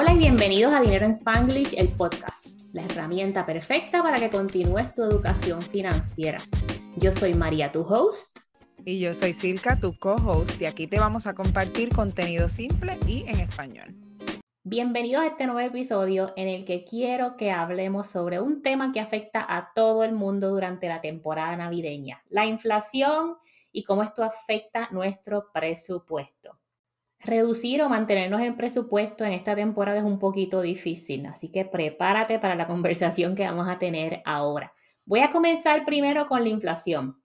Hola y bienvenidos a Dinero en Spanglish, el podcast, la herramienta perfecta para que continúes tu educación financiera. Yo soy María, tu host. Y yo soy Silka, tu co-host, y aquí te vamos a compartir contenido simple y en español. Bienvenidos a este nuevo episodio en el que quiero que hablemos sobre un tema que afecta a todo el mundo durante la temporada navideña, la inflación y cómo esto afecta nuestro presupuesto. Reducir o mantenernos en presupuesto en esta temporada es un poquito difícil, así que prepárate para la conversación que vamos a tener ahora. Voy a comenzar primero con la inflación.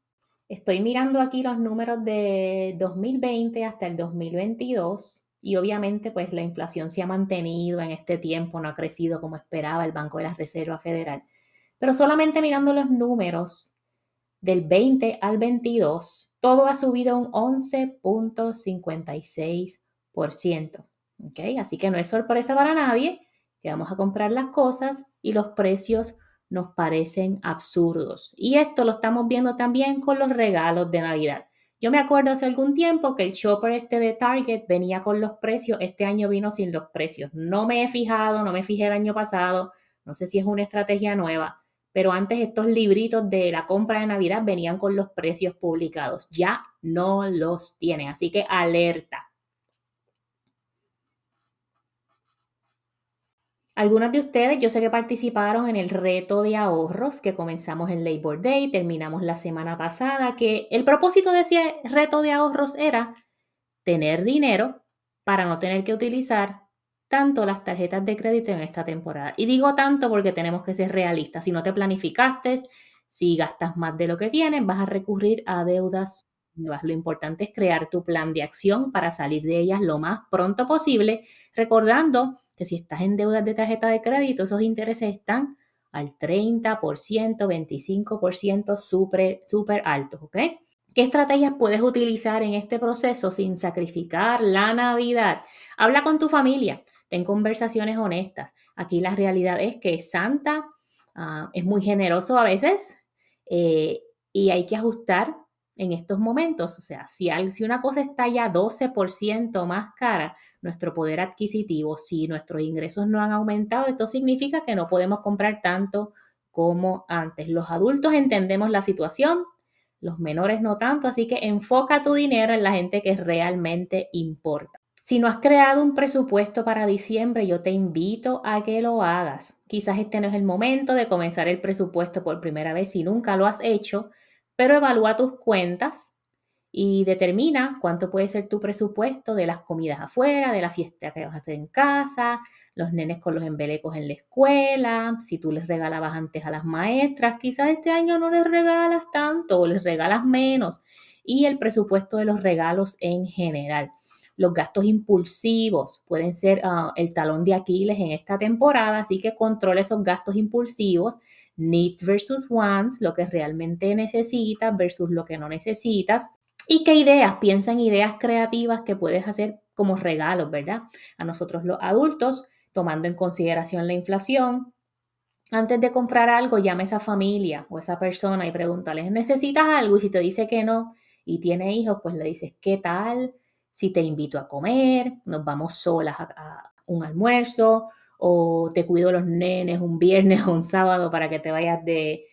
Estoy mirando aquí los números de 2020 hasta el 2022 y obviamente pues la inflación se ha mantenido en este tiempo, no ha crecido como esperaba el Banco de la Reserva Federal. Pero solamente mirando los números del 20 al 22, todo ha subido un 11.56%. ¿okay? Así que no es sorpresa para nadie que vamos a comprar las cosas y los precios nos parecen absurdos. Y esto lo estamos viendo también con los regalos de Navidad. Yo me acuerdo hace algún tiempo que el shopper este de Target venía con los precios, este año vino sin los precios. No me he fijado, no me fijé el año pasado, no sé si es una estrategia nueva, pero antes estos libritos de la compra de Navidad venían con los precios publicados. Ya no los tienen, así que alerta. Algunos de ustedes yo sé que participaron en el reto de ahorros que comenzamos en Labor Day, terminamos la semana pasada, que el propósito de ese reto de ahorros era tener dinero para no tener que utilizar tanto las tarjetas de crédito en esta temporada. Y digo tanto porque tenemos que ser realistas. Si no te planificaste, si gastas más de lo que tienes, vas a recurrir a deudas. Lo importante es crear tu plan de acción para salir de ellas lo más pronto posible, recordando que si estás en deudas de tarjeta de crédito, esos intereses están al 30%, 25%, súper, súper altos, ¿ok? ¿Qué estrategias puedes utilizar en este proceso sin sacrificar la Navidad? Habla con tu familia, ten conversaciones honestas. Aquí la realidad es que Santa ah, es muy generoso a veces eh, y hay que ajustar en estos momentos. O sea, si, si una cosa está ya 12% más cara, nuestro poder adquisitivo, si nuestros ingresos no han aumentado, esto significa que no podemos comprar tanto como antes. Los adultos entendemos la situación, los menores no tanto, así que enfoca tu dinero en la gente que realmente importa. Si no has creado un presupuesto para diciembre, yo te invito a que lo hagas. Quizás este no es el momento de comenzar el presupuesto por primera vez si nunca lo has hecho, pero evalúa tus cuentas y determina cuánto puede ser tu presupuesto de las comidas afuera, de la fiesta que vas a hacer en casa, los nenes con los embelecos en la escuela, si tú les regalabas antes a las maestras, quizás este año no les regalas tanto o les regalas menos, y el presupuesto de los regalos en general. Los gastos impulsivos pueden ser ah, el talón de Aquiles en esta temporada, así que controla esos gastos impulsivos needs versus wants, lo que realmente necesitas versus lo que no necesitas. ¿Y qué ideas? Piensa en ideas creativas que puedes hacer como regalos, ¿verdad? A nosotros los adultos, tomando en consideración la inflación, antes de comprar algo, llama a esa familia o a esa persona y pregúntale, ¿necesitas algo? Y si te dice que no y tiene hijos, pues le dices, ¿qué tal? Si te invito a comer, nos vamos solas a, a un almuerzo o te cuido los nenes un viernes o un sábado para que te vayas de,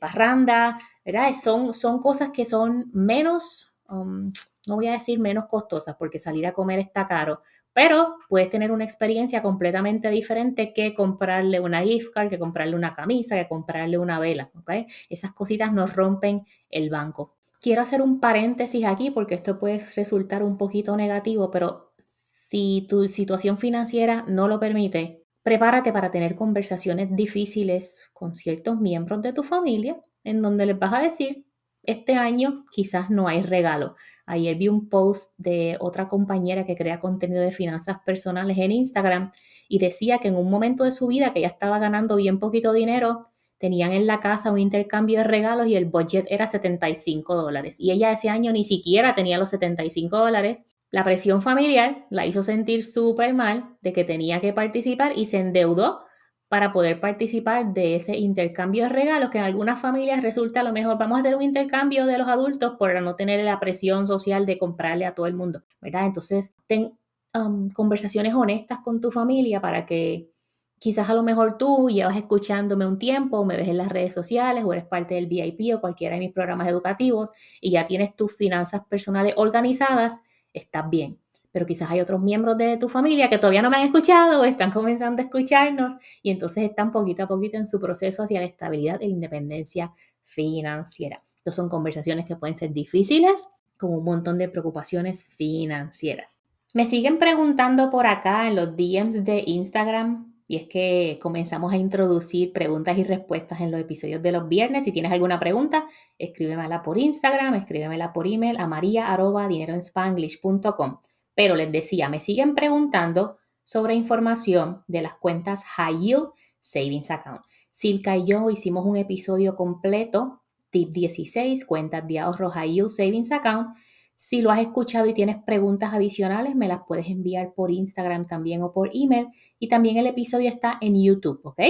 parranda, ¿verdad? Son, son cosas que son menos, um, no voy a decir menos costosas porque salir a comer está caro, pero puedes tener una experiencia completamente diferente que comprarle una gift card, que comprarle una camisa, que comprarle una vela, ¿ok? Esas cositas nos rompen el banco. Quiero hacer un paréntesis aquí porque esto puede resultar un poquito negativo, pero si tu situación financiera no lo permite, prepárate para tener conversaciones difíciles con ciertos miembros de tu familia en donde les vas a decir, este año quizás no hay regalo. Ayer vi un post de otra compañera que crea contenido de finanzas personales en Instagram y decía que en un momento de su vida que ella estaba ganando bien poquito dinero, tenían en la casa un intercambio de regalos y el budget era 75 dólares. Y ella ese año ni siquiera tenía los 75 dólares la presión familiar la hizo sentir súper mal de que tenía que participar y se endeudó para poder participar de ese intercambio de regalos que en algunas familias resulta a lo mejor vamos a hacer un intercambio de los adultos para no tener la presión social de comprarle a todo el mundo, ¿verdad? Entonces, ten um, conversaciones honestas con tu familia para que quizás a lo mejor tú llevas escuchándome un tiempo, me ves en las redes sociales o eres parte del VIP o cualquiera de mis programas educativos y ya tienes tus finanzas personales organizadas, estás bien. Pero quizás hay otros miembros de tu familia que todavía no me han escuchado o están comenzando a escucharnos y entonces están poquito a poquito en su proceso hacia la estabilidad la independencia financiera. Estas son conversaciones que pueden ser difíciles, con un montón de preocupaciones financieras. Me siguen preguntando por acá en los DMs de Instagram y es que comenzamos a introducir preguntas y respuestas en los episodios de los viernes. Si tienes alguna pregunta, escríbemela por Instagram, escríbemela por email a maria.dineroenspanglish.com. Pero les decía, me siguen preguntando sobre información de las cuentas High Yield Savings Account. Silka y yo hicimos un episodio completo, tip 16, cuentas de ahorro High Yield Savings Account, si lo has escuchado y tienes preguntas adicionales, me las puedes enviar por Instagram también o por email. Y también el episodio está en YouTube, ¿ok?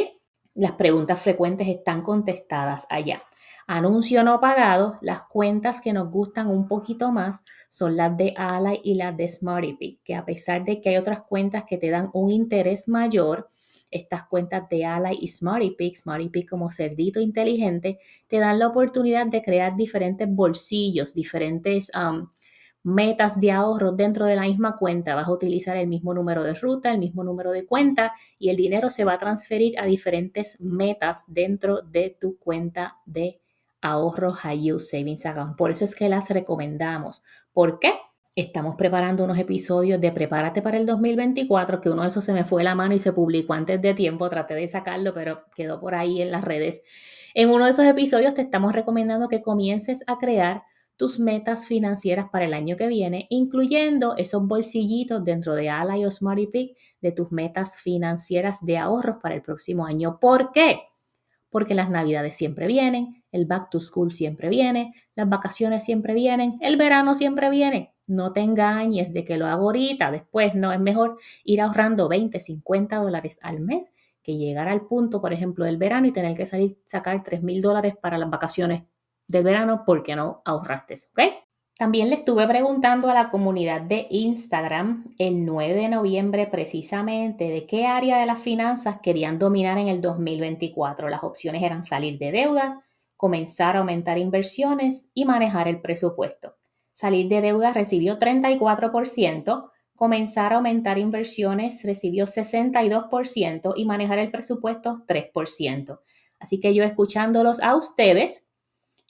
Las preguntas frecuentes están contestadas allá. Anuncio no pagado, las cuentas que nos gustan un poquito más son las de Ally y las de SmartyPick, que a pesar de que hay otras cuentas que te dan un interés mayor, estas cuentas de Ally y SmartyPick, SmartyPick como cerdito inteligente, te dan la oportunidad de crear diferentes bolsillos, diferentes um, metas de ahorro dentro de la misma cuenta. Vas a utilizar el mismo número de ruta, el mismo número de cuenta y el dinero se va a transferir a diferentes metas dentro de tu cuenta de ahorro High Yield Savings Account. Por eso es que las recomendamos. ¿Por qué? Estamos preparando unos episodios de Prepárate para el 2024, que uno de esos se me fue la mano y se publicó antes de tiempo. Traté de sacarlo, pero quedó por ahí en las redes. En uno de esos episodios te estamos recomendando que comiences a crear tus metas financieras para el año que viene, incluyendo esos bolsillitos dentro de Ally o Smarty de tus metas financieras de ahorros para el próximo año. ¿Por qué? Porque las navidades siempre vienen, el back to school siempre viene, las vacaciones siempre vienen, el verano siempre viene. No te engañes de que lo hago ahorita, después no, es mejor ir ahorrando 20, 50 dólares al mes que llegar al punto, por ejemplo, del verano y tener que salir, sacar 3 mil dólares para las vacaciones del verano porque no ahorraste, ¿ok? También le estuve preguntando a la comunidad de Instagram el 9 de noviembre precisamente de qué área de las finanzas querían dominar en el 2024. Las opciones eran salir de deudas, comenzar a aumentar inversiones y manejar el presupuesto. Salir de deudas recibió 34%, comenzar a aumentar inversiones recibió 62% y manejar el presupuesto 3%. Así que yo escuchándolos a ustedes,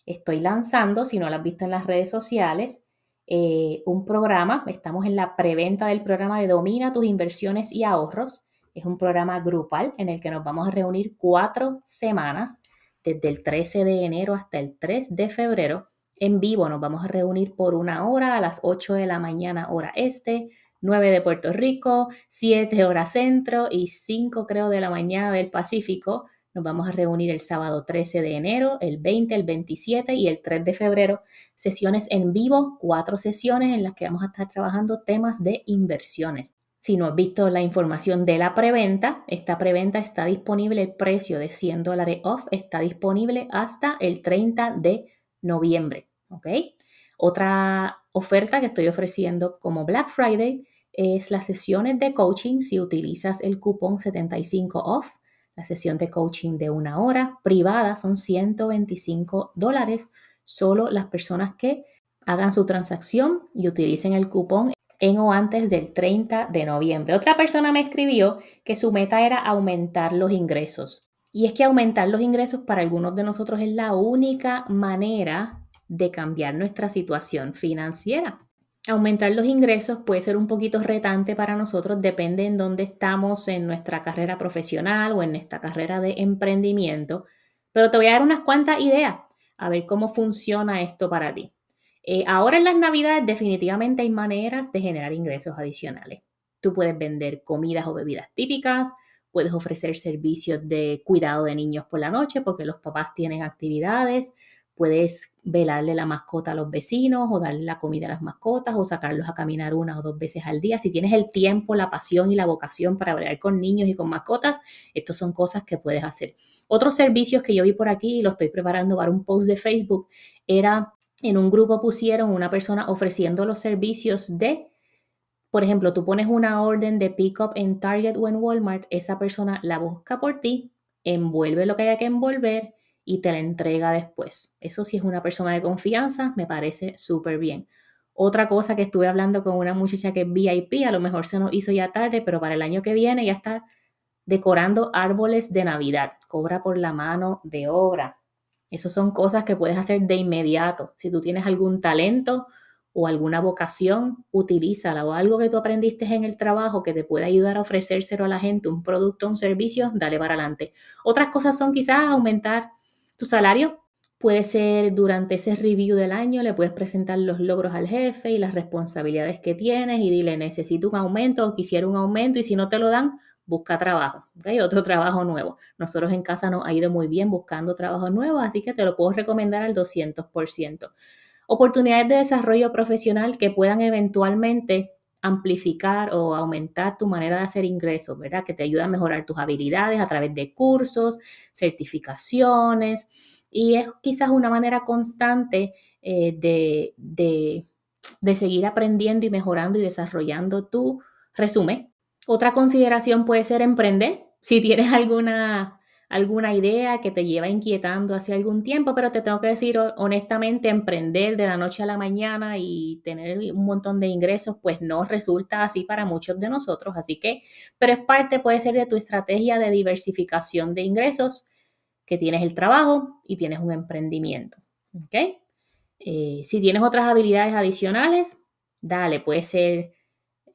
estoy lanzando, si no lo has visto en las redes sociales, eh, un programa. Estamos en la preventa del programa de Domina tus inversiones y ahorros. Es un programa grupal en el que nos vamos a reunir cuatro semanas, desde el 13 de enero hasta el 3 de febrero. En vivo nos vamos a reunir por una hora a las 8 de la mañana hora este, 9 de Puerto Rico, 7 hora centro y 5 creo de la mañana del Pacífico nos vamos a reunir el sábado 13 de enero, el 20, el 27 y el 3 de febrero. Sesiones en vivo, cuatro sesiones en las que vamos a estar trabajando temas de inversiones. Si no has visto la información de la preventa, esta preventa está disponible, el precio de 100 dólares off está disponible hasta el 30 de noviembre. ¿ok? Otra oferta que estoy ofreciendo como Black Friday es las sesiones de coaching si utilizas el cupón 75 off la sesión de coaching de una hora privada son 125 dólares. Solo las personas que hagan su transacción y utilicen el cupón en o antes del 30 de noviembre. Otra persona me escribió que su meta era aumentar los ingresos. Y es que aumentar los ingresos para algunos de nosotros es la única manera de cambiar nuestra situación financiera. Aumentar los ingresos puede ser un poquito retante para nosotros, depende en dónde estamos en nuestra carrera profesional o en nuestra carrera de emprendimiento, pero te voy a dar unas cuantas ideas a ver cómo funciona esto para ti. Eh, ahora en las navidades definitivamente hay maneras de generar ingresos adicionales. Tú puedes vender comidas o bebidas típicas, puedes ofrecer servicios de cuidado de niños por la noche porque los papás tienen actividades, Puedes velarle la mascota a los vecinos o darle la comida a las mascotas o sacarlos a caminar una o dos veces al día. Si tienes el tiempo, la pasión y la vocación para hablar con niños y con mascotas, estas son cosas que puedes hacer. Otros servicios que yo vi por aquí y lo estoy preparando para un post de Facebook era en un grupo pusieron una persona ofreciendo los servicios de Por ejemplo, tú pones una orden de pickup en Target o en Walmart, esa persona la busca por ti, envuelve lo que haya que envolver y te la entrega después. Eso sí es una persona de confianza, me parece súper bien. Otra cosa que estuve hablando con una muchacha que es VIP, a lo mejor se nos hizo ya tarde, pero para el año que viene ya está decorando árboles de Navidad. Cobra por la mano de obra. Esas son cosas que puedes hacer de inmediato. Si tú tienes algún talento o alguna vocación, utilízala o algo que tú aprendiste en el trabajo que te pueda ayudar a ofrecérselo a la gente, un producto, un servicio, dale para adelante. Otras cosas son quizás aumentar tu salario, Puede ser durante ese review del año, le puedes presentar los logros al jefe y las responsabilidades que tienes y dile, necesito un aumento o quisiera un aumento y si no te lo dan, busca trabajo, ¿okay? otro trabajo nuevo. Nosotros en casa nos ha ido muy bien buscando trabajos nuevos, así que te lo puedo recomendar al 200%. Oportunidades de desarrollo profesional que puedan eventualmente amplificar o aumentar tu manera de hacer ingresos, ¿verdad? Que te ayuda a mejorar tus habilidades a través de cursos, certificaciones, y es quizás una manera constante eh, de, de, seguir aprendiendo y mejorando y desarrollando tu resumen. Otra consideración puede ser emprender. Si tienes alguna, alguna idea que te lleva inquietando hace algún tiempo, pero te tengo que decir honestamente, emprender de la noche a la mañana y tener un montón de ingresos, pues no resulta así para muchos de nosotros. Así que, pero es parte, puede ser de tu estrategia de diversificación de ingresos que tienes el trabajo y tienes un emprendimiento. Eh, si tienes otras habilidades adicionales, dale, puede ser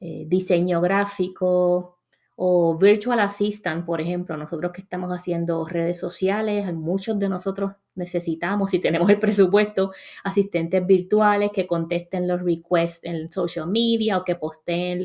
eh, diseño gráfico, o Virtual Assistant, por ejemplo, nosotros que estamos haciendo redes sociales, muchos de nosotros necesitamos, si tenemos el presupuesto, asistentes virtuales que contesten los requests en social media o que posteen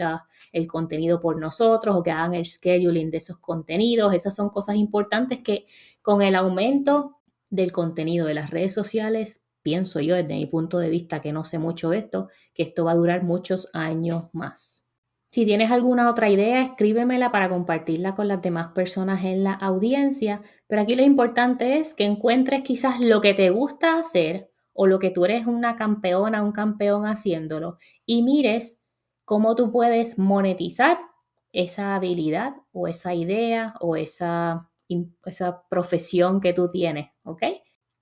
el contenido por nosotros o que hagan el scheduling de esos contenidos. Esas son cosas importantes que con el aumento del contenido de las redes sociales, pienso yo desde mi punto de vista que no sé mucho de esto, que esto va a durar muchos años más. Si tienes alguna otra idea, escríbemela para compartirla con las demás personas en la audiencia. Pero aquí lo importante es que encuentres quizás lo que te gusta hacer o lo que tú eres una campeona, un campeón haciéndolo y mires cómo tú puedes monetizar esa habilidad o esa idea o esa, esa profesión que tú tienes, ¿ok?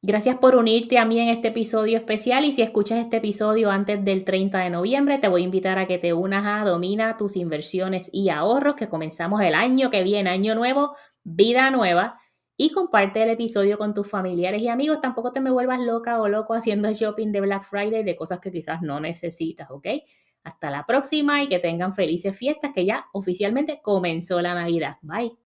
Gracias por unirte a mí en este episodio especial y si escuchas este episodio antes del 30 de noviembre, te voy a invitar a que te unas a Domina tus inversiones y ahorros, que comenzamos el año que viene, año nuevo, vida nueva. Y comparte el episodio con tus familiares y amigos. Tampoco te me vuelvas loca o loco haciendo shopping de Black Friday de cosas que quizás no necesitas, ¿ok? Hasta la próxima y que tengan felices fiestas, que ya oficialmente comenzó la Navidad. Bye.